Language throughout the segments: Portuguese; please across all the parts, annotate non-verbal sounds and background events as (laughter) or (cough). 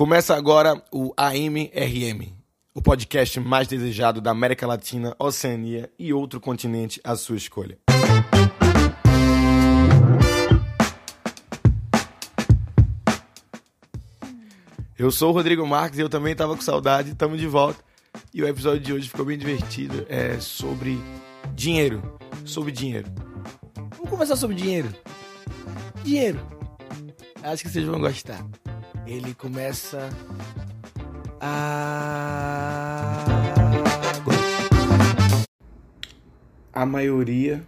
Começa agora o AMRM, o podcast mais desejado da América Latina, Oceania e outro continente à sua escolha. Eu sou o Rodrigo Marques e eu também estava com saudade, estamos de volta. E o episódio de hoje ficou bem divertido, é sobre dinheiro, sobre dinheiro. Vamos conversar sobre dinheiro. Dinheiro. Acho que vocês vão gostar. Ele começa a a maioria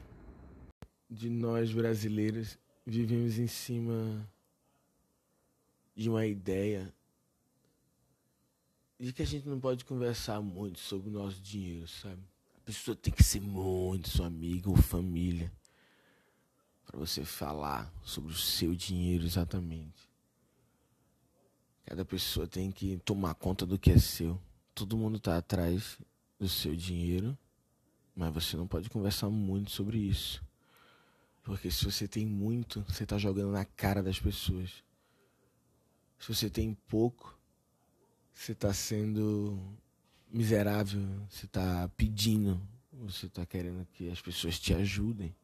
de nós brasileiros vivemos em cima de uma ideia de que a gente não pode conversar muito sobre o nosso dinheiro, sabe? A pessoa tem que ser muito sua amiga ou família para você falar sobre o seu dinheiro exatamente. Cada pessoa tem que tomar conta do que é seu. Todo mundo está atrás do seu dinheiro, mas você não pode conversar muito sobre isso. Porque se você tem muito, você está jogando na cara das pessoas. Se você tem pouco, você está sendo miserável, você está pedindo, você está querendo que as pessoas te ajudem.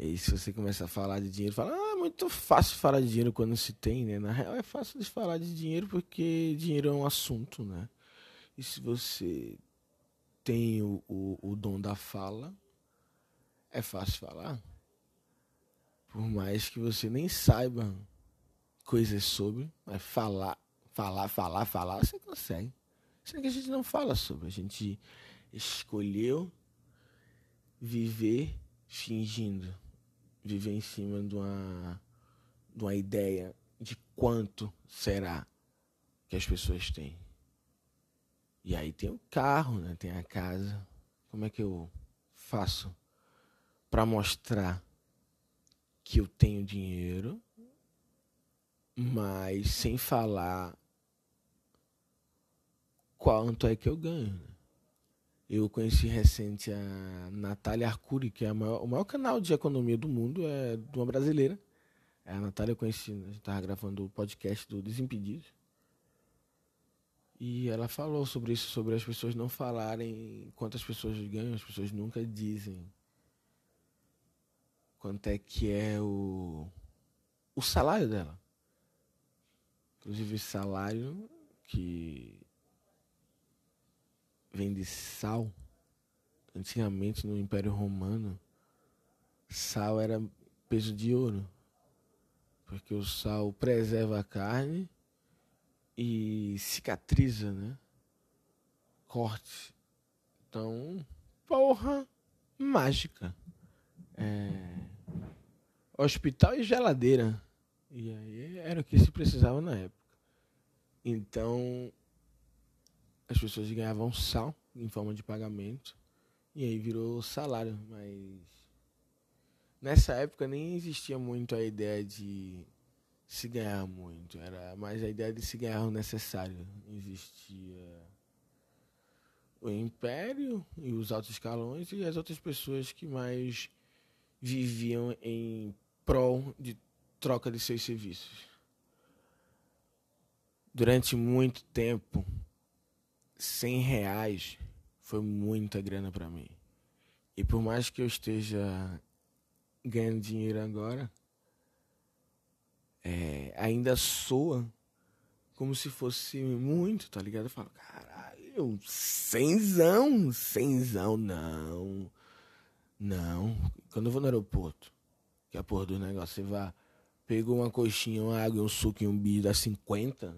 E aí, se você começa a falar de dinheiro, fala, ah, é muito fácil falar de dinheiro quando se tem, né? Na real, é fácil de falar de dinheiro porque dinheiro é um assunto, né? E se você tem o, o, o dom da fala, é fácil falar. Por mais que você nem saiba coisas sobre, mas falar falar, falar, falar, você consegue. Sendo que a gente não fala sobre. A gente escolheu viver fingindo. Viver em cima de uma, de uma ideia de quanto será que as pessoas têm. E aí tem o carro, né? tem a casa. Como é que eu faço para mostrar que eu tenho dinheiro, mas sem falar quanto é que eu ganho. Né? Eu conheci recente a Natália Arcuri, que é maior, o maior canal de economia do mundo, é de uma brasileira. A Natália eu conheci, a gente estava gravando o podcast do Desimpedidos. E ela falou sobre isso, sobre as pessoas não falarem quantas pessoas ganham, as pessoas nunca dizem quanto é que é o, o salário dela. Inclusive, salário que vem de sal. Antigamente no Império Romano, sal era peso de ouro. Porque o sal preserva a carne e cicatriza, né? Corte. Então, porra, mágica. É... Hospital e geladeira. E aí era o que se precisava na época. Então, as pessoas ganhavam sal em forma de pagamento e aí virou salário, mas nessa época nem existia muito a ideia de se ganhar muito, era mais a ideia de se ganhar o necessário. Existia o império e os altos escalões e as outras pessoas que mais viviam em prol de troca de seus serviços. Durante muito tempo, 100 reais foi muita grana para mim. E por mais que eu esteja ganhando dinheiro agora, é, ainda soa como se fosse muito, tá ligado? Eu falo, caralho, cenzão, cenzão, não. Não. Quando eu vou no aeroporto, que é a porra do negócio, você vai, pegou uma coxinha, uma água, um suco e um bis dá 50,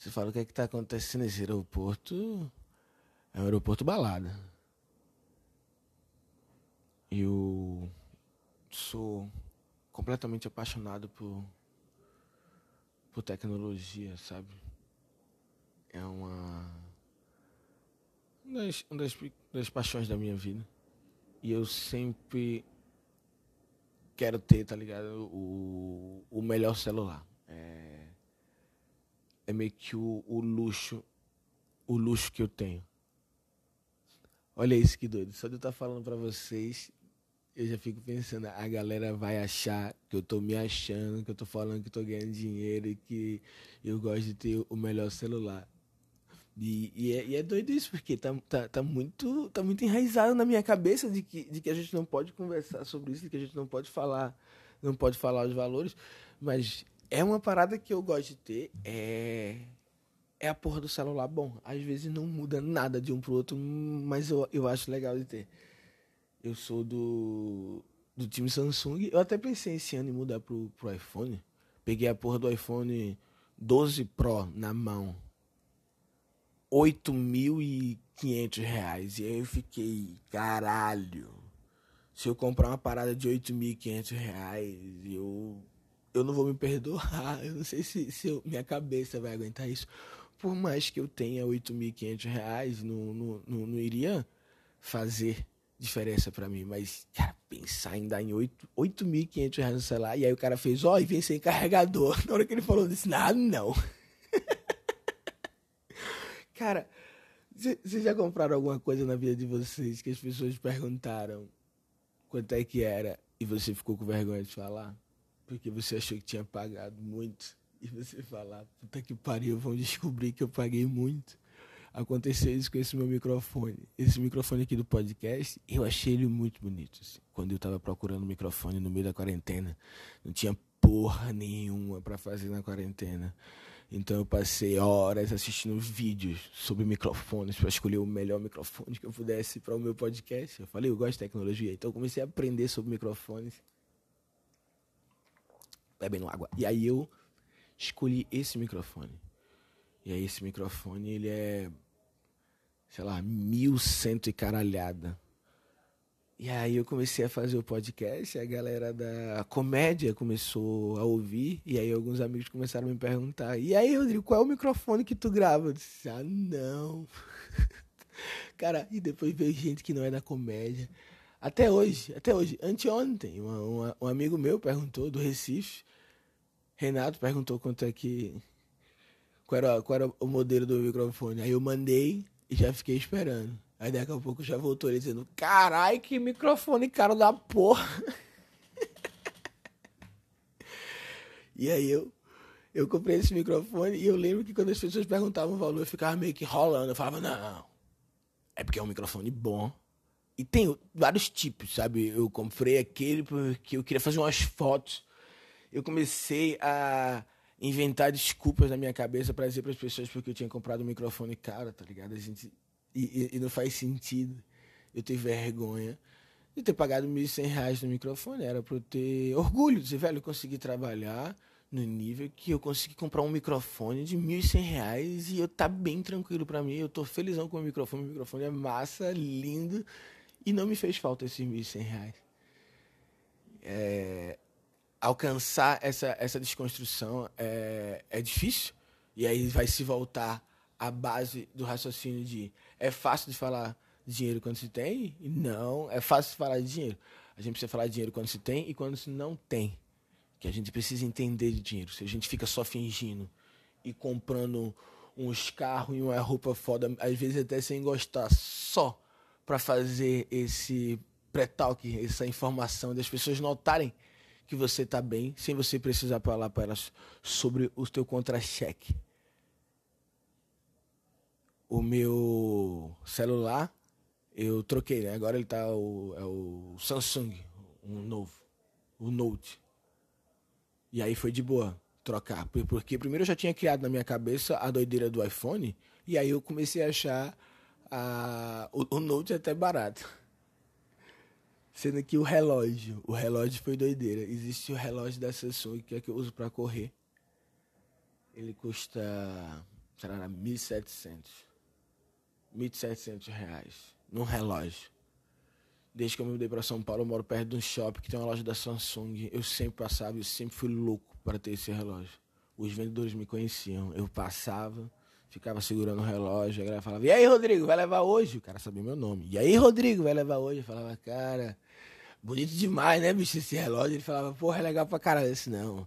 você fala o que é que está acontecendo nesse aeroporto? É um aeroporto balada. Eu sou completamente apaixonado por, por tecnologia, sabe? É uma, das, uma das, das paixões da minha vida. E eu sempre quero ter, tá ligado? O, o melhor celular. É, é meio que o, o luxo, o luxo que eu tenho. Olha isso que doido. Só de eu estar falando para vocês, eu já fico pensando, a galera vai achar que eu tô me achando, que eu tô falando que tô ganhando dinheiro e que eu gosto de ter o melhor celular. E, e, é, e é doido isso, porque tá, tá, tá, muito, tá muito enraizado na minha cabeça de que, de que a gente não pode conversar sobre isso, de que a gente não pode falar, não pode falar os valores. Mas é uma parada que eu gosto de ter, é, é a porra do celular bom. Às vezes não muda nada de um pro outro, mas eu, eu acho legal de ter. Eu sou do, do time Samsung. Eu até pensei esse ano em mudar pro, pro iPhone. Peguei a porra do iPhone 12 Pro na mão. 8.500 reais. E aí eu fiquei, caralho. Se eu comprar uma parada de 8.500 reais, eu, eu não vou me perdoar. (laughs) Eu não sei se, se eu, minha cabeça vai aguentar isso. Por mais que eu tenha 8.500 reais, não, não, não, não iria fazer diferença para mim. Mas, cara, pensar em dar em 8.500 reais no celular. E aí o cara fez, ó, oh, e vem sem carregador. (laughs) Na hora que ele falou, eu disse, nada, não. (laughs) cara, vocês já compraram alguma coisa na vida de vocês que as pessoas perguntaram quanto é que era e você ficou com vergonha de falar? Porque você achou que tinha pagado muito. E você falar, puta que pariu, vão descobrir que eu paguei muito aconteceu isso com esse meu microfone. Esse microfone aqui do podcast, eu achei ele muito bonito. Assim. Quando eu tava procurando microfone no meio da quarentena, não tinha porra nenhuma para fazer na quarentena. Então eu passei horas assistindo vídeos sobre microfones para escolher o melhor microfone que eu pudesse para o meu podcast. Eu falei, eu gosto de tecnologia, então eu comecei a aprender sobre microfones. Bebendo água. E aí eu escolhi esse microfone. E aí esse microfone, ele é, sei lá, mil cento e caralhada. E aí eu comecei a fazer o podcast, a galera da comédia começou a ouvir, e aí alguns amigos começaram a me perguntar, e aí, Rodrigo, qual é o microfone que tu grava? Eu disse, ah, não. (laughs) Cara, e depois veio gente que não é da comédia. Até hoje, até hoje, anteontem, uma, uma, um amigo meu perguntou do Recife, Renato perguntou quanto é que qual era, qual era o modelo do microfone. Aí eu mandei e já fiquei esperando. Aí daqui a pouco já voltou ele dizendo: Carai, que microfone caro da porra. (laughs) e aí eu, eu comprei esse microfone e eu lembro que quando as pessoas perguntavam o valor, eu ficava meio que rolando. Eu falava: Não, é porque é um microfone bom. E tem vários tipos, sabe? Eu comprei aquele porque eu queria fazer umas fotos. Eu comecei a inventar desculpas na minha cabeça para dizer para as pessoas porque eu tinha comprado um microfone caro, tá ligado? A gente e, e, e não faz sentido eu ter vergonha de ter pagado R$ 1.100 no microfone. Era para eu ter orgulho de dizer, velho, eu consegui trabalhar no nível que eu consegui comprar um microfone de R$ 1.100 e eu tá bem tranquilo para mim. Eu tô felizão com o microfone. O microfone é massa, lindo e não me fez falta esses R$ 1.100. É, alcançar essa, essa desconstrução é, é difícil. E aí vai se voltar à base do raciocínio de é fácil de falar dinheiro quando se tem? Não, é fácil de falar de dinheiro. A gente precisa falar de dinheiro quando se tem e quando se não tem. Que a gente precisa entender de dinheiro. Se a gente fica só fingindo e comprando uns carros e uma roupa foda, às vezes até sem gostar, só para fazer esse pré-talk, essa informação das pessoas notarem que você está bem, sem você precisar falar para elas sobre o teu contra-cheque. O meu celular, eu troquei, né? Agora ele tá o, é o Samsung, um novo, o Note. E aí foi de boa trocar, porque primeiro eu já tinha criado na minha cabeça a doideira do iPhone, e aí eu comecei a achar a, o, o Note até barato. Sendo que o relógio, o relógio foi doideira. Existe o relógio da Samsung que é que eu uso para correr. Ele custa, será, 1.700. 1.700 reais num relógio. Desde que eu me mudei para São Paulo, eu moro perto de um shopping que tem uma loja da Samsung. Eu sempre passava, eu sempre fui louco para ter esse relógio. Os vendedores me conheciam. Eu passava, ficava segurando o relógio, a galera falava, e aí, Rodrigo, vai levar hoje? O cara sabia meu nome. E aí, Rodrigo, vai levar hoje? Eu falava, cara, bonito demais, né, bicho, esse relógio. Ele falava, porra, é legal pra caralho. Eu disse, não,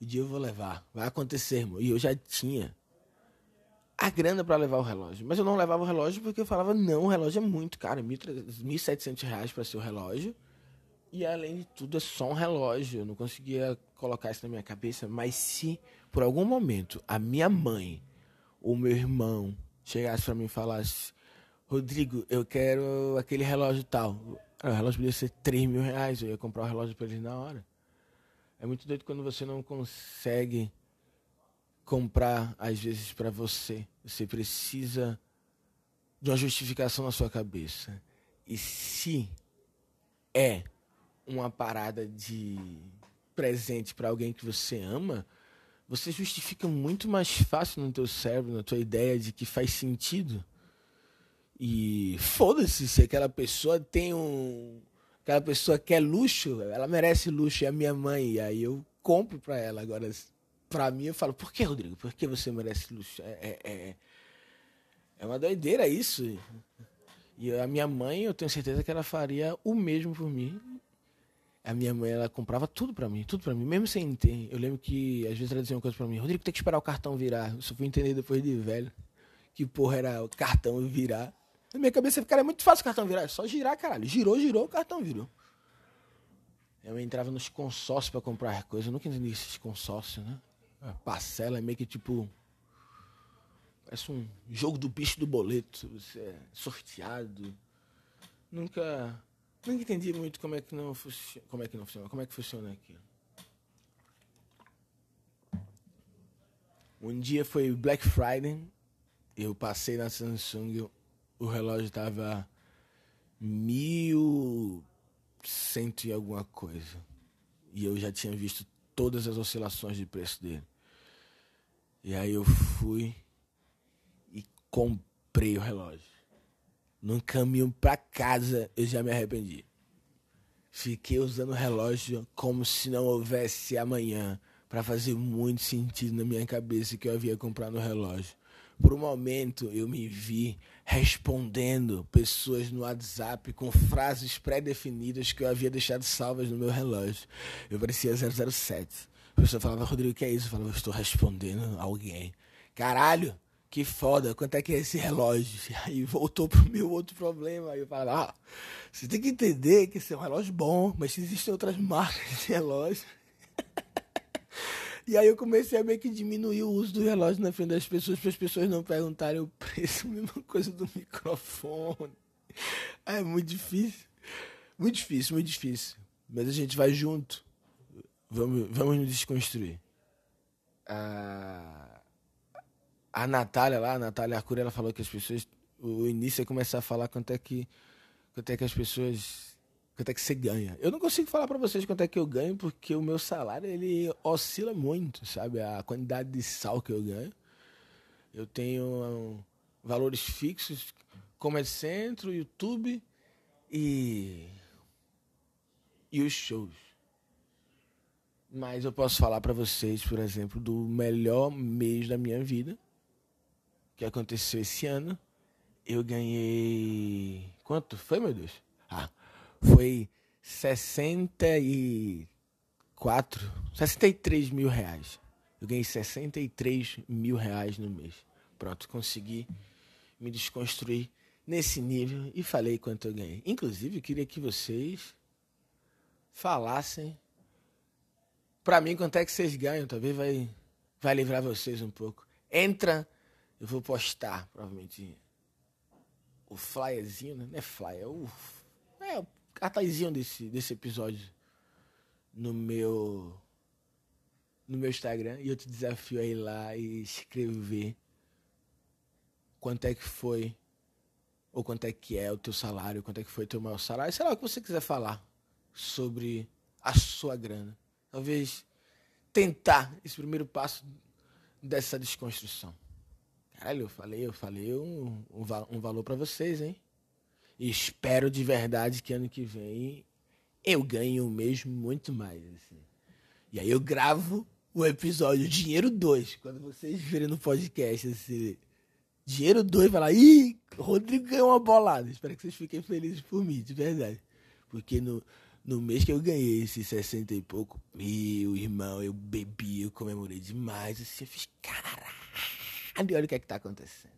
o dia eu vou levar, vai acontecer, irmão. E eu já tinha a grana para levar o relógio. Mas eu não levava o relógio porque eu falava, não, o relógio é muito caro, R$ 1.700 para ser o relógio. E além de tudo, é só um relógio. Eu não conseguia colocar isso na minha cabeça. Mas se por algum momento a minha mãe ou meu irmão chegasse para mim e falasse: Rodrigo, eu quero aquele relógio tal. O relógio podia ser 3 mil reais. Eu ia comprar o relógio para eles na hora. É muito doido quando você não consegue comprar, às vezes, para você. Você precisa de uma justificação na sua cabeça. E se é uma parada de presente para alguém que você ama, você justifica muito mais fácil no teu cérebro, na tua ideia de que faz sentido. E foda-se se aquela pessoa tem um. Aquela pessoa quer luxo, ela merece luxo, é a minha mãe. E aí eu compro pra ela. Agora, pra mim, eu falo, por que, Rodrigo? Por que você merece luxo? É, é, é, é uma doideira isso. E a minha mãe, eu tenho certeza que ela faria o mesmo por mim. A minha mãe, ela comprava tudo pra mim, tudo pra mim, mesmo sem ter. Eu lembro que às vezes ela dizia uma coisa pra mim, Rodrigo, tem que esperar o cartão virar. Eu só fui entender depois de velho que porra era o cartão virar. Na minha cabeça, cara, é muito fácil o cartão virar, é só girar, caralho. Girou, girou, o cartão virou. Eu entrava nos consórcios pra comprar coisas, eu nunca entendi esses consórcios, né? A parcela é meio que tipo Parece um jogo do bicho do boleto. Você é sorteado. Nunca. Nunca entendi muito como é que não funciona. Como é que não funciona? Como é que funciona aqui? Um dia foi Black Friday. Eu passei na Samsung. O relógio estava mil cento e alguma coisa. E eu já tinha visto todas as oscilações de preço dele. E aí eu fui comprei o relógio. No caminho para casa, eu já me arrependi. Fiquei usando o relógio como se não houvesse amanhã, para fazer muito sentido na minha cabeça que eu havia comprado o relógio. Por um momento, eu me vi respondendo pessoas no WhatsApp com frases pré-definidas que eu havia deixado salvas no meu relógio. Eu parecia 007. A pessoa falava, Rodrigo, o que é isso? Eu falava, eu estou respondendo alguém. Caralho! Que foda, quanto é que é esse relógio? (laughs) Aí voltou pro meu outro problema. Aí eu falei, ah, você tem que entender que esse é um relógio bom, mas existem outras marcas de relógio. (laughs) e aí eu comecei a meio que diminuir o uso do relógio na frente das pessoas, para as pessoas não perguntarem o preço, (laughs) mesma coisa do microfone. É muito difícil. Muito difícil, muito difícil. Mas a gente vai junto. Vamos, vamos nos desconstruir. Ah a Natália lá, a Natália Arcuri, ela falou que as pessoas. O início é começar a falar quanto é que. Quanto é que as pessoas. Quanto é que você ganha. Eu não consigo falar para vocês quanto é que eu ganho, porque o meu salário ele oscila muito, sabe? A quantidade de sal que eu ganho. Eu tenho valores fixos, como é centro, YouTube e. E os shows. Mas eu posso falar para vocês, por exemplo, do melhor mês da minha vida, que aconteceu esse ano, eu ganhei. Quanto foi, meu Deus? Ah, foi 64, 63 mil reais. Eu ganhei 63 mil reais no mês. Pronto, consegui me desconstruir nesse nível e falei quanto eu ganhei. Inclusive, eu queria que vocês falassem para mim quanto é que vocês ganham. Talvez vai, vai livrar vocês um pouco. Entra eu vou postar, provavelmente, o flyerzinho, né? Não é flyer, é o, é o cartazinho desse, desse episódio no meu no meu Instagram e eu te desafio a ir lá e escrever quanto é que foi ou quanto é que é o teu salário, quanto é que foi o teu maior salário, sei lá o que você quiser falar sobre a sua grana. Talvez tentar esse primeiro passo dessa desconstrução. Caralho, eu falei, eu falei um, um, um valor para vocês, hein? Espero de verdade que ano que vem eu ganhe o mesmo muito mais. Assim. E aí eu gravo o episódio Dinheiro 2. Quando vocês verem no podcast assim, Dinheiro 2, vai lá, ih, Rodrigo ganhou uma bolada. Espero que vocês fiquem felizes por mim, de verdade. Porque no, no mês que eu ganhei esses 60 e pouco mil, irmão, eu bebi, eu comemorei demais. Assim, eu fiz, caralho olha o que é que está acontecendo.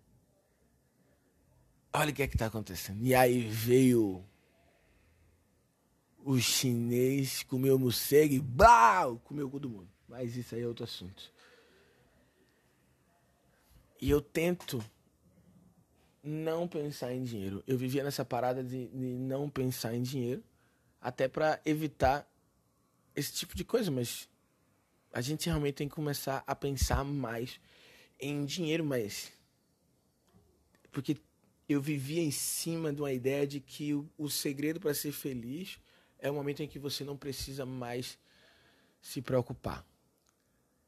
Olha o que é que está acontecendo. E aí veio o chinês comeu morcego e blau, comeu todo mundo. Mas isso aí é outro assunto. E eu tento não pensar em dinheiro. Eu vivia nessa parada de, de não pensar em dinheiro, até para evitar esse tipo de coisa, mas a gente realmente tem que começar a pensar mais em dinheiro, mas porque eu vivia em cima de uma ideia de que o, o segredo para ser feliz é o momento em que você não precisa mais se preocupar.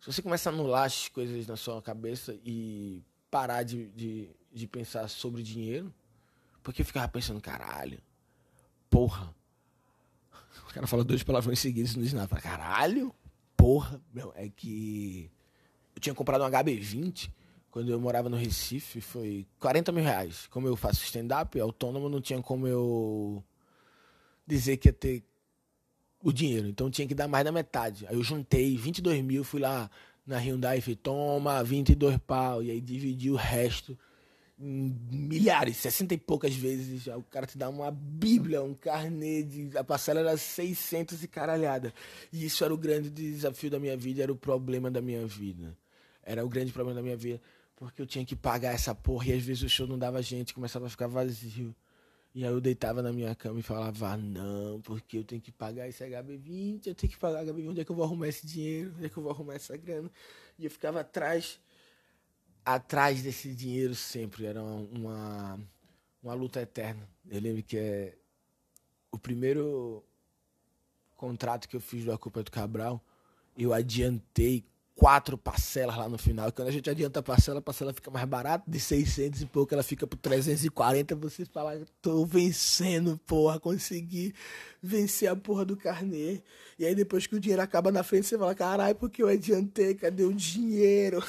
Se você começa a anular as coisas na sua cabeça e parar de, de, de pensar sobre dinheiro, porque eu ficava pensando, caralho, porra. (laughs) O cara fala dois palavrões seguidos e não diz nada. Caralho, porra. Meu, é que eu tinha comprado um HB20 quando eu morava no Recife, foi 40 mil reais. Como eu faço stand-up, autônomo, não tinha como eu dizer que ia ter o dinheiro. Então tinha que dar mais da metade. Aí eu juntei 22 mil, fui lá na Hyundai e falei, toma, 22 pau. E aí dividi o resto milhares, 60 e poucas vezes. O cara te dá uma bíblia, um carnê, de, a parcela era 600 e caralhada. E isso era o grande desafio da minha vida, era o problema da minha vida. Era o grande problema da minha vida. Porque eu tinha que pagar essa porra e às vezes o show não dava gente, começava a ficar vazio. E aí eu deitava na minha cama e falava, ah, não, porque eu tenho que pagar esse HB20, eu tenho que pagar HB20, onde é que eu vou arrumar esse dinheiro? Onde é que eu vou arrumar essa grana? E eu ficava atrás, atrás desse dinheiro sempre. Era uma, uma luta eterna. Eu lembro que é o primeiro contrato que eu fiz do A Culpa do Cabral, eu adiantei quatro parcelas lá no final. Quando a gente adianta a parcela, a parcela fica mais barata, de 600 e pouco, ela fica por 340. Você fala, tô vencendo, porra, consegui vencer a porra do carnê. E aí depois que o dinheiro acaba na frente, você fala, caralho, porque eu adiantei, cadê o dinheiro?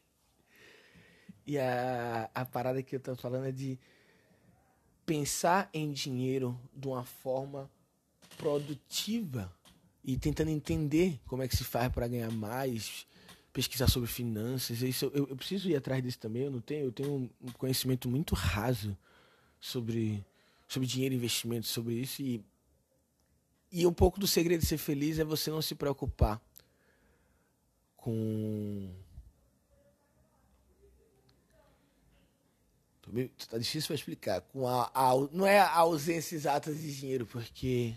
(laughs) e a, a parada que eu tô falando é de pensar em dinheiro de uma forma produtiva e tentando entender como é que se faz para ganhar mais, pesquisar sobre finanças. Isso, eu, eu, preciso ir atrás disso também. Eu não tenho, eu tenho um conhecimento muito raso sobre, sobre dinheiro, investimento, sobre isso. E, e um pouco do segredo de ser feliz é você não se preocupar com. Tá difícil para explicar. Com a, a, não é a ausência exata de dinheiro, porque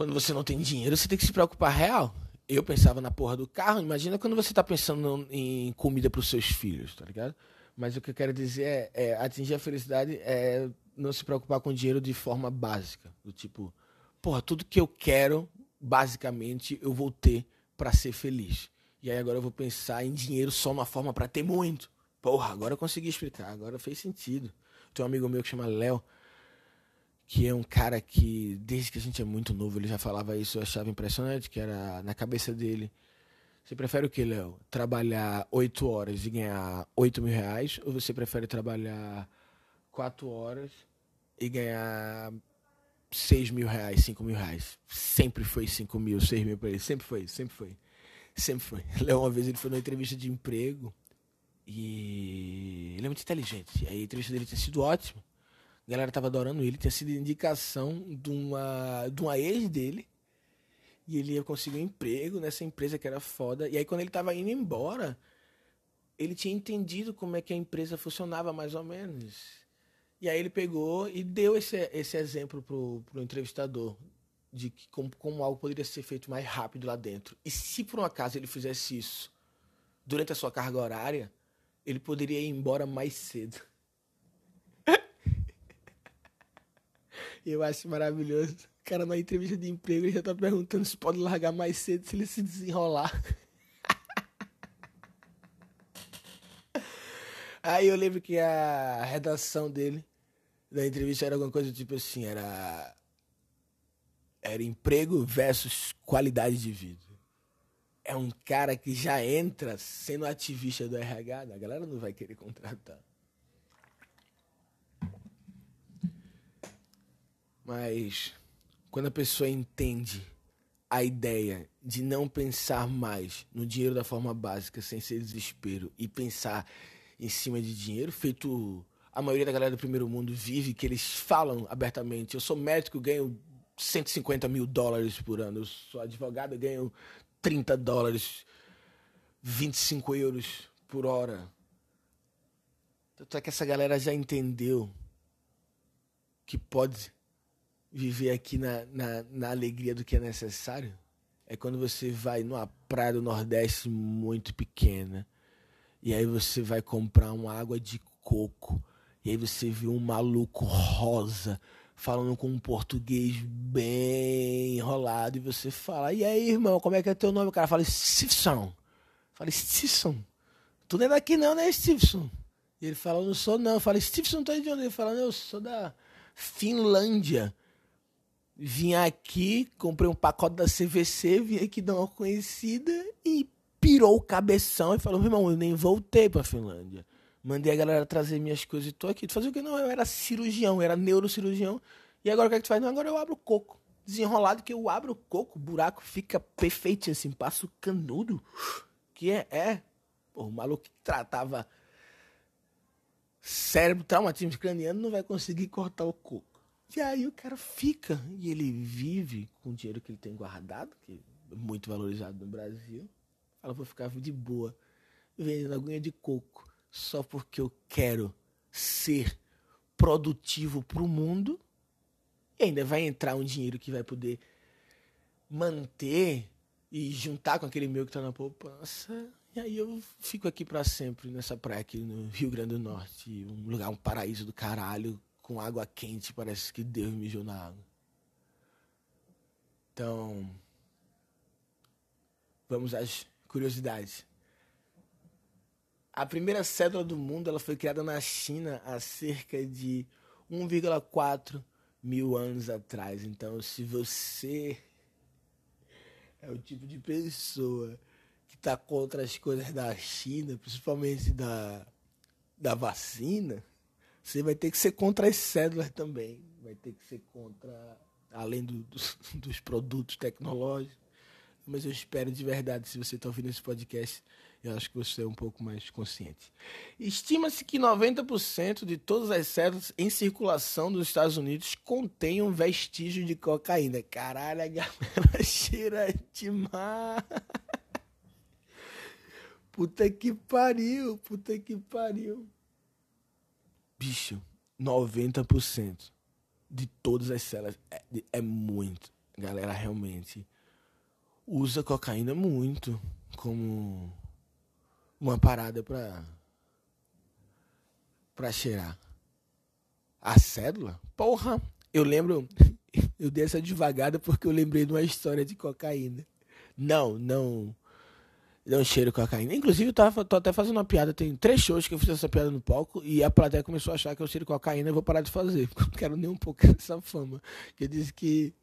quando você não tem dinheiro, você tem que se preocupar real. Eu pensava na porra do carro, imagina quando você tá pensando em comida para os seus filhos, tá ligado? Mas o que eu quero dizer é, é, atingir a felicidade é não se preocupar com dinheiro de forma básica. Do tipo, porra, tudo que eu quero, basicamente, eu vou ter para ser feliz. E aí agora eu vou pensar em dinheiro só uma forma para ter muito. Porra, agora eu consegui explicar, agora fez sentido. Tem um amigo meu que chama Léo, que é um cara que, desde que a gente é muito novo, ele já falava isso, eu achava impressionante, que era na cabeça dele. Você prefere o que, Léo? Trabalhar oito horas e ganhar oito mil reais? Ou você prefere trabalhar quatro horas e ganhar seis mil reais, cinco mil reais? Sempre foi cinco mil, seis mil para ele. Sempre foi, sempre foi. Sempre foi. (laughs) Léo, uma vez ele foi numa entrevista de emprego e ele é muito inteligente. Aí a entrevista dele tinha sido ótima. A galera tava adorando ele, tinha sido indicação de uma, de uma ex dele. E ele ia conseguir um emprego nessa empresa que era foda. E aí quando ele tava indo embora, ele tinha entendido como é que a empresa funcionava mais ou menos. E aí ele pegou e deu esse, esse exemplo pro, pro entrevistador de que como, como algo poderia ser feito mais rápido lá dentro. E se por um acaso ele fizesse isso durante a sua carga horária, ele poderia ir embora mais cedo. Eu acho maravilhoso. O cara, na entrevista de emprego, ele já tá perguntando se pode largar mais cedo se ele se desenrolar. (laughs) Aí eu lembro que a redação dele, da entrevista, era alguma coisa tipo assim, era. Era emprego versus qualidade de vida. É um cara que já entra sendo ativista do RH, a galera não vai querer contratar. Mas quando a pessoa entende a ideia de não pensar mais no dinheiro da forma básica, sem ser desespero, e pensar em cima de dinheiro, feito a maioria da galera do primeiro mundo vive, que eles falam abertamente. Eu sou médico, ganho 150 mil dólares por ano. Eu sou advogado, ganho 30 dólares, 25 euros por hora. Tanto é que essa galera já entendeu que pode viver aqui na, na, na alegria do que é necessário. É quando você vai numa praia do Nordeste muito pequena. E aí você vai comprar uma água de coco. E aí você vê um maluco rosa falando com um português bem enrolado. E você fala, e aí, irmão, como é que é teu nome? O cara fala, Stevenson. Fala, Stevenson. Tu não é daqui não, né, Stevenson? E ele fala, não sou não. Eu falo, Stevenson, tá de onde? Ele fala, eu sou da Finlândia. Vim aqui, comprei um pacote da CVC, vim aqui dar uma conhecida e pirou o cabeção e falou, meu irmão, eu nem voltei pra Finlândia. Mandei a galera trazer minhas coisas e tô aqui. Tu fazia o que? Não, eu era cirurgião, eu era neurocirurgião. E agora o que, é que tu faz? Não, agora eu abro o coco. Desenrolado que eu abro o coco, o buraco fica perfeito assim, passo canudo. Que é, é. Pô, o maluco que tratava cérebro, traumatismo craniano, não vai conseguir cortar o coco. E aí o cara fica e ele vive com o dinheiro que ele tem guardado, que é muito valorizado no Brasil. Fala, vou ficar de boa, vendendo aguinha de coco, só porque eu quero ser produtivo para o mundo. E ainda vai entrar um dinheiro que vai poder manter e juntar com aquele meu que está na poupança e aí eu fico aqui para sempre nessa praia aqui no Rio Grande do Norte, um lugar, um paraíso do caralho, com água quente, parece que Deus mijou na água. Então, vamos às curiosidades. A primeira cédula do mundo ela foi criada na China há cerca de 1,4 mil anos atrás. Então, se você é o tipo de pessoa que está contra as coisas da China, principalmente da, da vacina, você vai ter que ser contra as cédulas também. Vai ter que ser contra, além do, dos, (laughs) dos produtos tecnológicos. Mas eu espero de verdade, se você está ouvindo esse podcast, eu acho que você é um pouco mais consciente. Estima-se que 90% de todas as células em circulação dos Estados Unidos contêm um vestígio de cocaína. Caralho, a galera (laughs) cheira demais. Puta que pariu, puta que pariu. Bicho, 90% de todas as células é, é muito. A galera realmente usa cocaína muito como uma parada pra, pra cheirar. A cédula? Porra! Eu lembro. (laughs) Eu dei essa devagada porque eu lembrei de uma história de cocaína. Não, não deu um cheiro cocaína. Inclusive, eu tava, tô até fazendo uma piada. Tem três shows que eu fiz essa piada no palco e a plateia começou a achar que eu cheiro cocaína e eu vou parar de fazer. (laughs) Porque eu não quero nem um pouco dessa fama. Que eu disse que,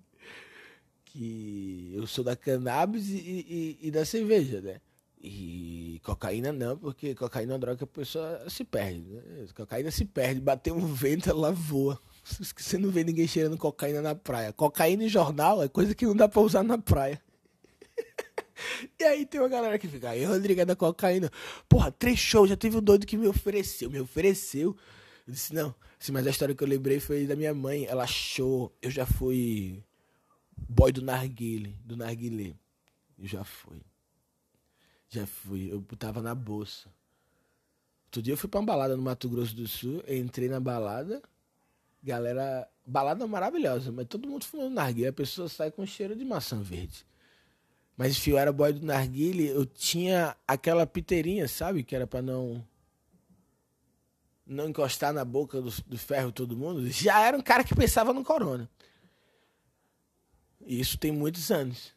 que eu sou da cannabis e, e, e, da cerveja, né? E cocaína não, porque cocaína é uma droga que a pessoa se perde. Né? Cocaína se perde, bateu um vento, ela voa. (laughs) Você não vê ninguém cheirando cocaína na praia. Cocaína em jornal é coisa que não dá pra usar na praia. (laughs) E aí tem uma galera que fica, aí Rodrigo é da cocaína. Porra, três shows, já teve um doido que me ofereceu, me ofereceu. Eu disse, não, assim, mas a história que eu lembrei foi da minha mãe. Ela achou, eu já fui boy do narguile, do narguilé. Eu já fui. Já fui, eu tava na bolsa. Outro dia eu fui pra uma balada no Mato Grosso do Sul, entrei na balada, galera, balada maravilhosa, mas todo mundo fumando narguilé, a pessoa sai com cheiro de maçã verde. Mas se eu era boy do narguile, eu tinha aquela piteirinha, sabe? Que era para não não encostar na boca do, do, ferro todo mundo. (laughs) Já era um cara que pensava no corona. Isso tem muitos anos.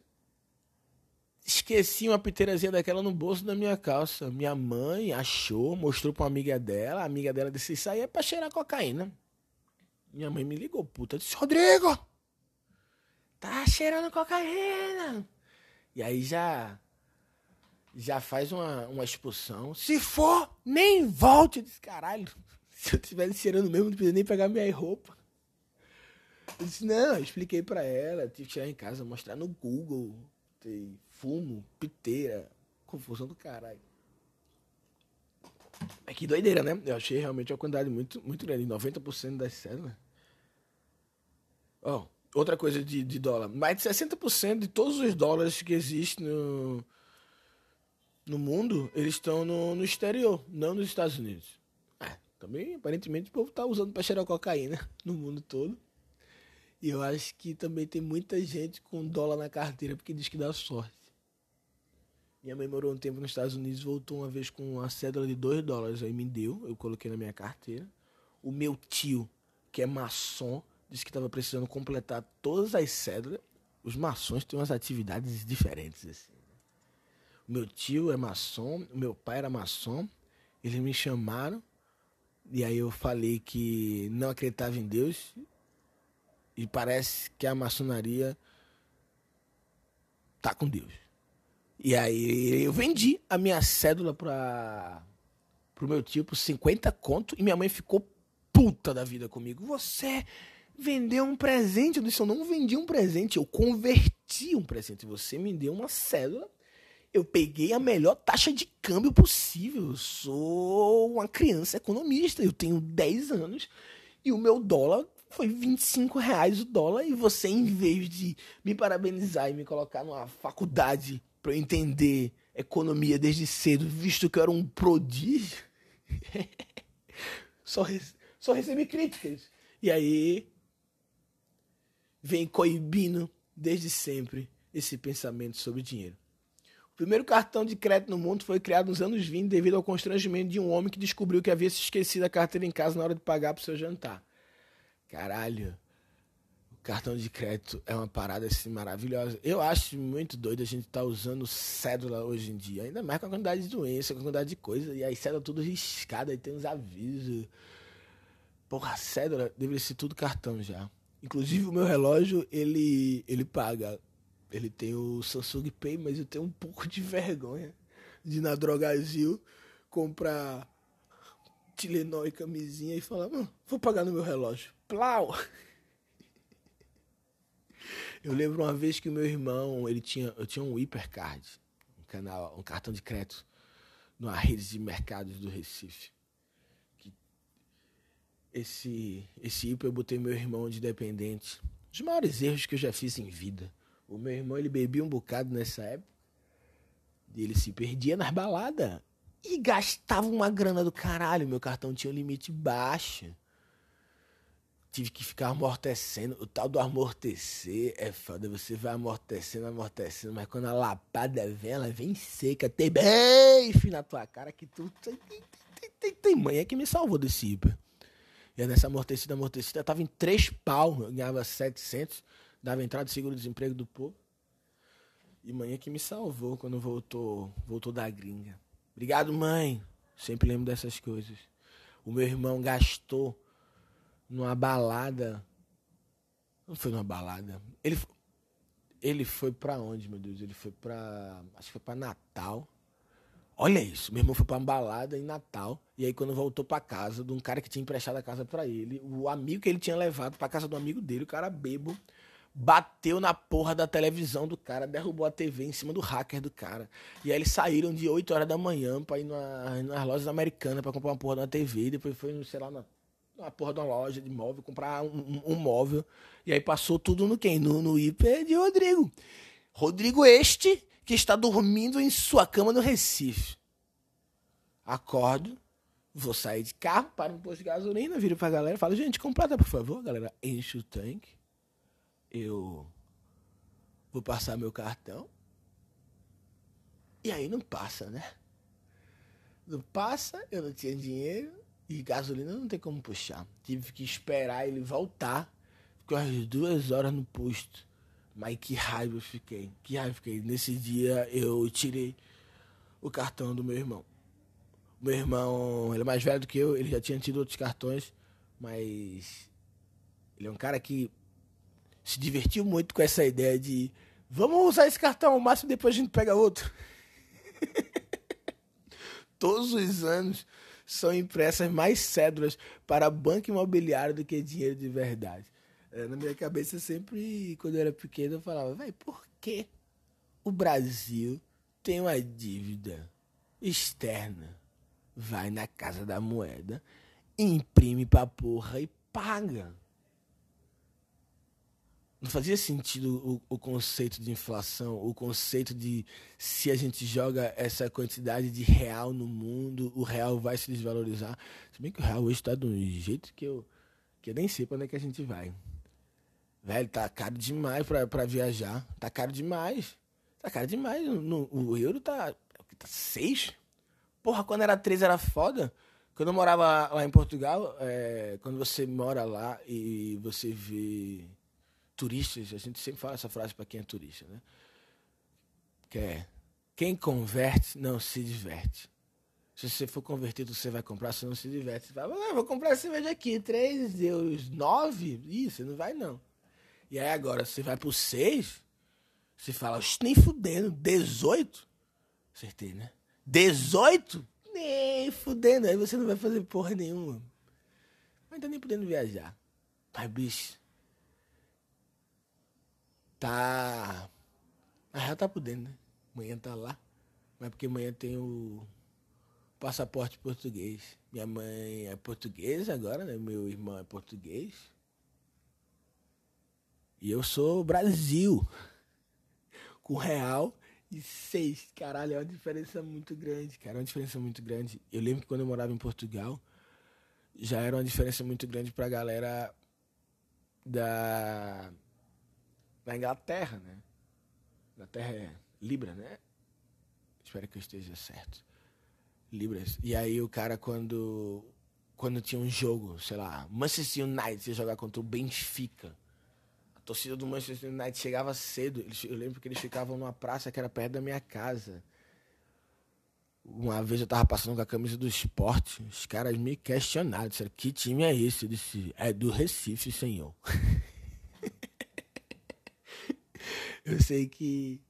Esqueci uma piteirazinha daquela no bolso da minha calça. Minha mãe achou, mostrou pra uma amiga dela. A amiga dela disse: Isso aí é pra cheirar cocaína. Minha mãe me ligou, puta. Disse: Rodrigo, tá cheirando cocaína. E aí já já faz uma, uma expulsão. Se for, nem volte. Eu disse, caralho, (laughs) se eu estivesse cheirando mesmo, não precisa nem pegar minha roupa. Eu disse, não, eu expliquei pra ela, tive que chegar em casa, mostrar no Google, tem fumo, piteira, confusão do caralho. É que doideira, né? Eu achei realmente uma quantidade muito, muito grande. 90% das cédulas. Ó, oh, outra coisa de, de dólar. Mais de 60% de todos os dólares que existem no, no mundo, eles estão no, no exterior, não nos Estados Unidos. É, também, aparentemente, o povo tá usando para cheirar cocaína (laughs) no mundo todo. E eu acho que também tem muita gente com dólar na carteira porque diz que dá sorte. Minha mãe morou um tempo nos Estados Unidos, voltou uma vez com uma cédula de 2 dólares, aí me deu, eu coloquei na minha carteira. O meu tio, que é maçom, disse que estava precisando completar todas as cédulas. Os maçons têm umas atividades diferentes, assim. O meu tio é maçom, meu pai era maçom, eles me chamaram, e aí eu falei que não acreditava em Deus, e parece que a maçonaria tá com Deus. E aí eu vendi a minha cédula para pro meu tio por 50 conto e minha mãe ficou puta da vida comigo. Você vendeu um presente. Eu disse, eu não vendi um presente, eu converti um presente. Você me deu uma cédula. Eu peguei a melhor taxa de câmbio possível. Eu sou uma criança economista. Eu tenho 10 anos e o meu dólar foi 25 reais o dólar. E você, em vez de me parabenizar e me colocar numa faculdade para eu entender economia desde cedo, visto que eu era um prodígio, (laughs) só, só recebi críticas. E aí vem coibindo desde sempre esse pensamento sobre dinheiro. O primeiro cartão de crédito no mundo foi criado nos anos 20 devido ao constrangimento de um homem que descobriu que havia se esquecido a carteira em casa na hora de pagar para o seu jantar. Caralho, cartão de crédito é uma parada assim maravilhosa. Eu acho muito doido a gente estar tá usando cédula hoje em dia, ainda mais com a quantidade de doença, com a quantidade de coisa, e aí cédula tudo riscada, aí tem uns avisos. Porra, cédula deveria ser tudo cartão já. Inclusive o meu relógio, ele ele paga. Ele tem o Samsung Pay, mas eu tenho um pouco de vergonha de ir na Drogazil comprar Tilenol e camisinha e falar, vou pagar no meu relógio. Plau! (laughs) Eu lembro uma vez que o meu irmão, ele tinha, eu tinha um hipercard, um canal, um cartão de crédito numa rede de mercados do Recife. Esse esse hiper eu botei meu irmão de dependente. Os maiores erros que eu já fiz em vida. O meu irmão, ele bebia um bocado nessa época. Ele se perdia nas baladas. E gastava uma grana do caralho. Meu cartão tinha um limite baixo tive que ficar amortecendo. O tal do amortecer é foda. Você vai amortecendo, amortecendo, mas quando a lapada vem, ela vem seca, tem bem na tua cara que tu tem, tem, tem, tem manhã que me salvou desse hiper. E nessa amortecida, amortecida, tava em três pau, eu ganhava 700, dava entrada de seguro-desemprego do povo. E manhã que me salvou quando voltou, voltou da gringa. Obrigado, mãe. Sempre lembro dessas coisas. O meu irmão gastou numa balada. Não foi numa balada. Ele, ele foi para onde, meu Deus? Ele foi para Acho que foi para Natal. Olha isso, meu irmão foi pra uma balada em Natal. E aí, quando voltou pra casa, de um cara que tinha emprestado a casa para ele, o amigo que ele tinha levado pra casa do amigo dele, o cara bebo, bateu na porra da televisão do cara, derrubou a TV em cima do hacker do cara. E aí eles saíram de 8 horas da manhã pra ir na, nas lojas americanas pra comprar uma porra de uma TV. E depois foi, sei lá, na porra de uma loja de móvel, comprar um, um, um, móvel. E aí passou tudo no quem? No, no IP de Rodrigo. Rodrigo este que está dormindo em sua cama no Recife. Acordo, vou sair de carro, paro no posto de gasolina, viro pra galera, falo, gente, completa por favor, galera, enche o tanque. Eu vou passar meu cartão. E aí não passa, né? Não passa, eu não tinha dinheiro. E gasolina não tem como puxar. Tive que esperar ele voltar. Ficou as duas horas no posto. Mas que raiva eu fiquei. Que raiva eu fiquei. Nesse dia eu tirei o cartão do meu irmão. Meu irmão, ele é mais velho do que eu, ele já tinha tido outros cartões, mas ele é um cara que se divertiu muito com essa ideia de vamos usar esse cartão ao máximo depois a gente pega outro. (laughs) Todos os anos são impressas mais cédulas para banco imobiliário do que dinheiro de verdade. É, na minha cabeça, sempre, quando eu era pequeno, eu falava, vai, por que o Brasil tem uma dívida externa vai na casa da moeda, imprime pra porra e paga. Não fazia sentido o, o, conceito de inflação, o conceito de se a gente joga essa quantidade de real no mundo, o real vai se desvalorizar. Se bem que o real hoje está de um jeito que eu, que eu nem sei para onde é que a gente vai. Velho, tá caro demais pra, pra viajar. Tá caro demais. Tá caro demais. No, o euro tá, tá seis. Porra, quando era três era foda. Quando eu morava lá em Portugal, é, quando você mora lá e você vê turistas, a gente sempre fala essa frase para quem é turista, né? Que é, quem converte não se diverte. Se você for convertido, você vai comprar, você não se diverte. Você fala, ah, vou comprar cerveja aqui, 3 euros, 9? Ih, você não vai não. E aí agora, você vai pro 6, você fala, nem fudendo, 18? Acertei, né? 18? Nem fudendo. Aí você não vai fazer porra nenhuma. Mas tá nem podendo viajar. Mas, bicho. Tá. Na real tá podendo, né? Amanhã tá lá. Mas porque amanhã tem o passaporte português. Minha mãe é portuguesa agora, né? Meu irmão é português. E eu sou Brasil. Com real e seis. Caralho, é uma diferença muito grande, cara. É uma diferença muito grande. Eu lembro que quando eu morava em Portugal, já era uma diferença muito grande pra galera da, da Inglaterra, né? Inglaterra é Libra, né? Espero que eu esteja certo. Libras. E aí o cara, quando, quando tinha um jogo, sei lá, Manchester United ia jogar contra o Benfica torcida do Manchester United chegava cedo. Eu lembro que eles ficavam numa praça que era perto da minha casa. Uma vez eu tava passando com a camisa do esporte, os caras me questionaram, disseram, que time é esse? Eu disse, é do Recife, senhor. (laughs) eu sei que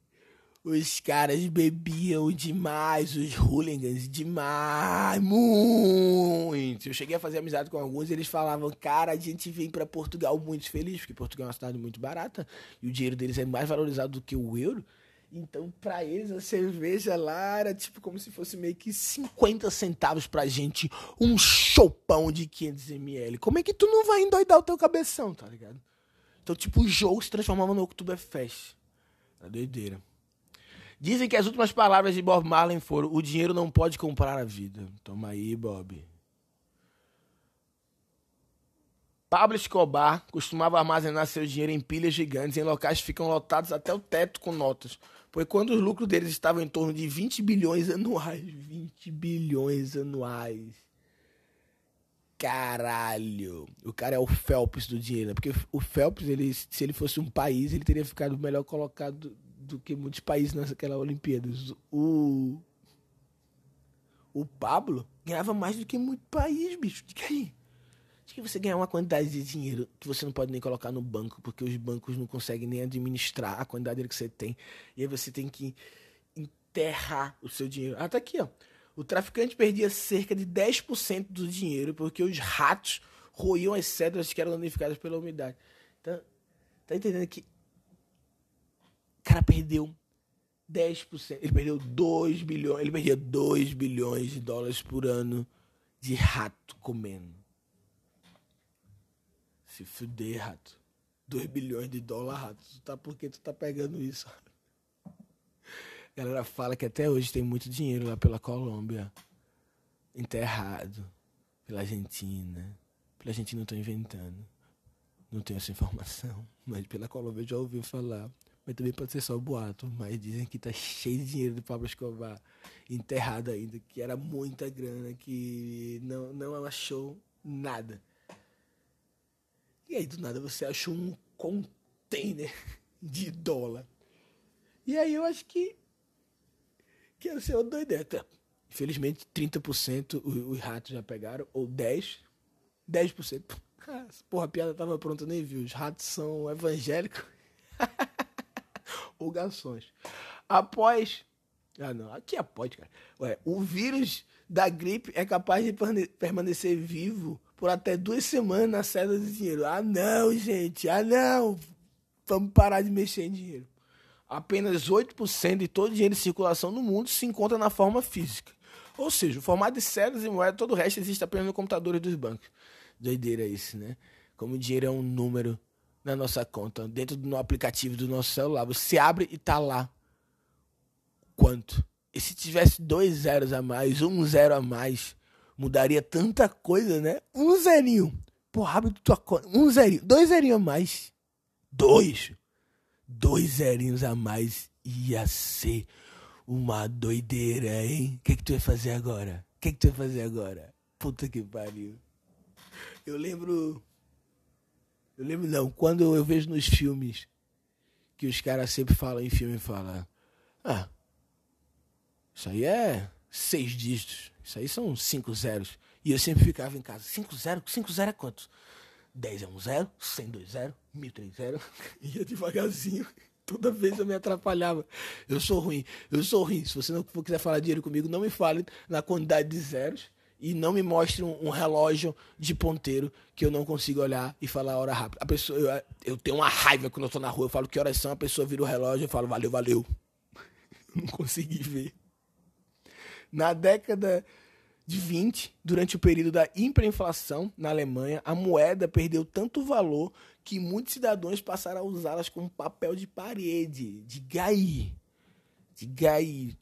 os caras bebiam demais, os hooligans demais, muito. Eu cheguei a fazer amizade com alguns e eles falavam, cara, a gente vem para Portugal muito feliz, porque Portugal é uma cidade muito barata e o dinheiro deles é mais valorizado do que o euro. Então, para eles, a cerveja lá era tipo como se fosse meio que 50 centavos pra gente, um chopão de 500ml. Como é que tu não vai endoidar o teu cabeção, tá ligado? Então, tipo, o jogo se transformava no Oktoberfest. Era doideira. Dizem que as últimas palavras de Bob Marley foram: o dinheiro não pode comprar a vida. Toma aí, Bob. Pablo Escobar costumava armazenar seu dinheiro em pilhas gigantes em locais que ficam lotados até o teto com notas, pois quando os lucros deles estavam em torno de 20 bilhões anuais. 20 bilhões anuais. Caralho. O cara é o Phelps do dinheiro, né? porque o Phelps, ele, se ele fosse um país, ele teria ficado melhor colocado do que muitos países naquela Olimpíadas. O. O Pablo ganhava mais do que muito país, bicho. Diga aí. De que você ganhar uma quantidade de dinheiro que você não pode nem colocar no banco, porque os bancos não conseguem nem administrar a quantidade que você tem. E aí você tem que enterrar o seu dinheiro. Ah, tá aqui, ó. O traficante perdia cerca de 10% do dinheiro porque os ratos roíam as cédulas que eram danificadas pela umidade. Então, tá entendendo que cara perdeu 10%. Ele perdeu 2 bilhões. Ele perdia 2 bilhões de dólares por ano de rato comendo. Se fuder, rato. 2 bilhões de dólares, rato. Tu tá, por que tu tá pegando isso? A galera fala que até hoje tem muito dinheiro lá pela Colômbia. Enterrado. Pela Argentina. Pela Argentina eu tô inventando. Não tenho essa informação. (laughs) Mas pela Colômbia eu já ouvi falar. Mas também pode ser só boato. Mas dizem que tá cheio de dinheiro do Pablo Escobar enterrado ainda, que era muita grana, que não, não achou nada. E aí, do nada, você achou um container de dólar. E aí eu acho que. Que ia ser uma doideira. Infelizmente, 30% os, os ratos já pegaram, ou 10%. 10%. Porra, a piada tava pronta, nem viu. Os ratos são evangélicos. (laughs) garçons. Após. Ah, não. Aqui é pode, cara. Ué, o vírus da gripe é capaz de permanecer vivo por até duas semanas na cédula de dinheiro. Ah, não, gente. Ah, não. Vamos parar de mexer em dinheiro. Apenas 8% de todo o dinheiro em circulação no mundo se encontra na forma física. Ou seja, o formato de cédulas e moeda, todo o resto existe apenas no computador dos bancos. Doideira isso, né? Como o dinheiro é um número na nossa conta, dentro do aplicativo do nosso celular. Você abre e tá lá. Quanto? E se tivesse dois zeros a mais, um zero a mais, mudaria tanta coisa, né? Um zerinho. Pô, abre tua conta. Um zerinho. Dois zerinhos a mais. Dois. Dois zerinhos a mais ia ser uma doideira, hein? O que, que tu vai fazer agora? O que, que tu vai fazer agora? Puta que pariu. Eu lembro. Eu lembro não, quando eu vejo nos filmes que os caras sempre falam em filme falam. Ah, isso aí é seis dígitos. Isso aí são cinco zeros. E eu sempre ficava em casa. Cinco zero? Cinco zero é quanto? Dez é um zero, cem dois zero, mil três zero. (laughs) Ia devagarzinho. (laughs) Toda vez eu me atrapalhava. Eu sou ruim. Eu sou ruim. Se você não quiser falar dinheiro comigo, não me fale na quantidade de zeros e não me mostre um, um, relógio de ponteiro que eu não consigo olhar e falar a hora rápida. A pessoa, eu, eu tenho uma raiva quando eu tô na rua, eu falo que horas são, a pessoa vira o relógio e eu falo valeu, valeu. (laughs) não consegui ver. Na década de 20, durante o período da hiperinflação na Alemanha, a moeda perdeu tanto valor que muitos cidadãos passaram a usá-las como papel de parede, de gai. De gai.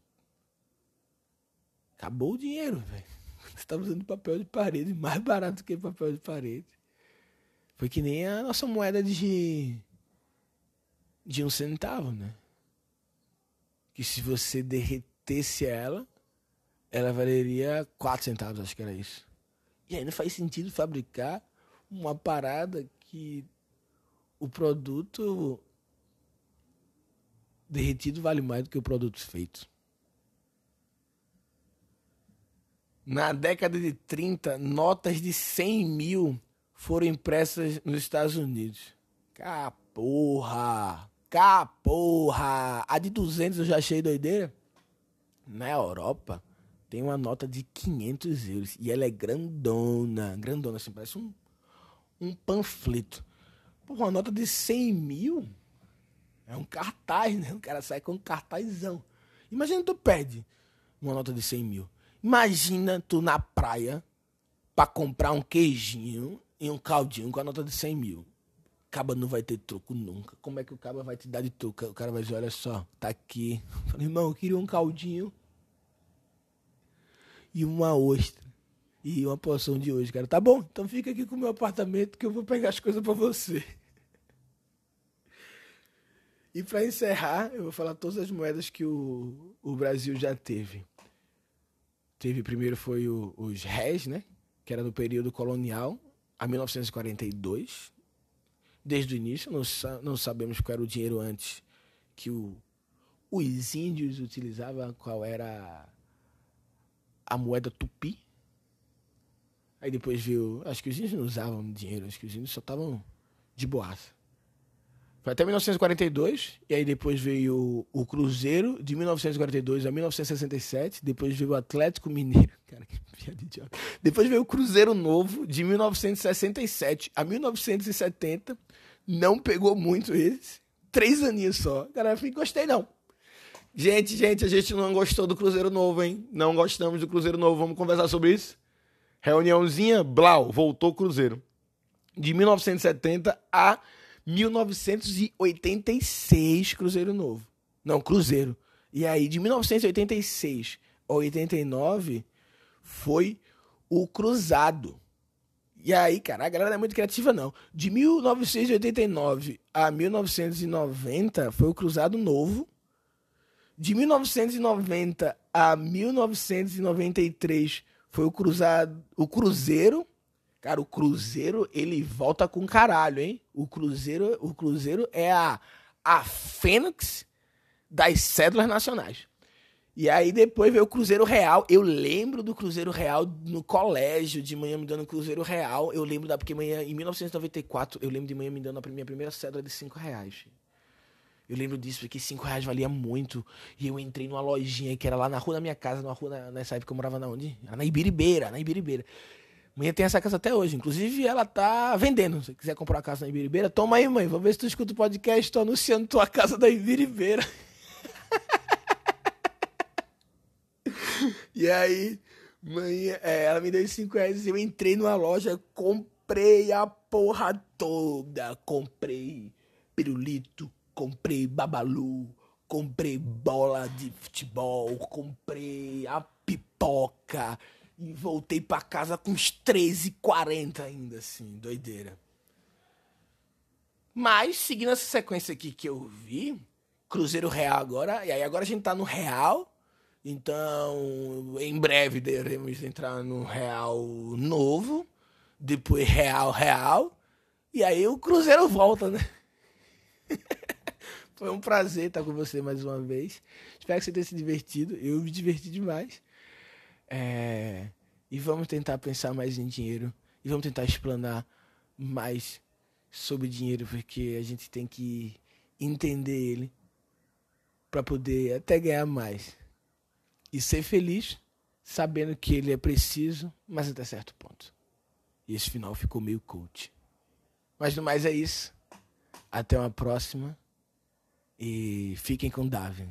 Acabou o dinheiro, velho. Você estava usando papel de parede, (laughs) mais barato que papel de parede. Foi que nem a nossa moeda de. de um centavo, né? Que se você derretesse ela, ela valeria 4 centavos, acho que era isso. E não faz sentido fabricar uma parada que o produto derretido vale mais do que o produto feito. Na década de 30, notas de 100 mil foram impressas nos Estados Unidos. Caporra! Caporra! A de 200 eu já achei doideira. Na Europa, tem uma nota de 500 euros. E ela é grandona. Grandona, assim, parece um, um panfleto. Pô, uma nota de 100 mil é um cartaz, né? O cara sai com um cartazão. Imagina tu perde uma nota de 100 mil. Imagina tu na praia pra comprar um queijinho e um caldinho com a nota de 100 mil. Caba não vai ter troco nunca. Como é que o caba vai te dar de troco? O cara vai dizer, olha só, tá aqui. falei, irmão, eu queria um caldinho e uma ostra. E uma porção de hoje, cara. Tá bom, então fica aqui com o meu apartamento que eu vou pegar as coisas para você. E para encerrar, eu vou falar todas as moedas que o, o Brasil já teve. Teve primeiro foi o, os réis, né? Que era no período colonial, a 1942. Desde o início, não, não sabemos qual era o dinheiro antes que o, os índios utilizavam, qual era a moeda tupi. Aí depois veio. Acho que os índios não usavam dinheiro, acho que os índios só estavam de boaça. Foi até 1942, e aí depois veio o, Cruzeiro, de 1942 a 1967. Depois veio o Atlético Mineiro. (laughs) Cara, que piada idiota. Depois veio o Cruzeiro Novo, de 1967 a 1970. Não pegou muito eles. Três aninhos só. Cara, eu gostei não. Gente, gente, a gente não gostou do Cruzeiro Novo, hein? Não gostamos do Cruzeiro Novo. Vamos conversar sobre isso? Reuniãozinha, Blau, voltou o Cruzeiro. De 1970 a 1986, Cruzeiro Novo. Não, Cruzeiro. E aí, de 1986 a 89, foi o Cruzado. E aí, cara, a galera não é muito criativa, não. De 1989 a 1990, foi o Cruzado Novo de 1990 a 1993 foi o cruzado, o Cruzeiro. Cara, o Cruzeiro, ele volta com caralho, hein? O Cruzeiro, o Cruzeiro é a a Fênix das cédulas nacionais. E aí depois veio o Cruzeiro Real. Eu lembro do Cruzeiro Real no colégio, de manhã me dando Cruzeiro Real. Eu lembro da porque manhã em 1994, eu lembro de manhã me dando a minha primeira cédula de 5 reais. Eu lembro disso, porque 5 reais valia muito. E eu entrei numa lojinha que era lá na rua da minha casa, numa rua, nessa época eu morava na onde? Era na Ibiribeira, na Ibiribeira. Mãe tem essa casa até hoje. Inclusive, ela tá vendendo. Se quiser comprar uma casa na Ibiribeira, toma aí, mãe. Vou ver se tu escuta o podcast. Tô anunciando tua casa da Ibiribeira. (laughs) E aí, mãe, é, ela me deu 5 reais eu entrei numa loja, comprei a porra toda. Comprei pirulito, comprei babalu, comprei bola de futebol, comprei a pipoca e voltei para casa com uns 13,40 ainda, assim, doideira. Mas, seguindo essa sequência aqui que eu vi, Cruzeiro Real agora, e aí agora a gente tá no Real, então em breve devemos entrar no Real novo, depois Real Real, e aí o Cruzeiro volta, né? (laughs) Foi um prazer estar com você mais uma vez. Espero que você tenha se divertido. Eu me diverti demais. É... E vamos tentar pensar mais em dinheiro. E vamos tentar explanar mais sobre dinheiro, porque a gente tem que entender ele para poder até ganhar mais. E ser feliz sabendo que ele é preciso, mas até certo ponto. E esse final ficou meio coach. Mas no mais é isso. Até uma próxima. E fiquem com Darwin.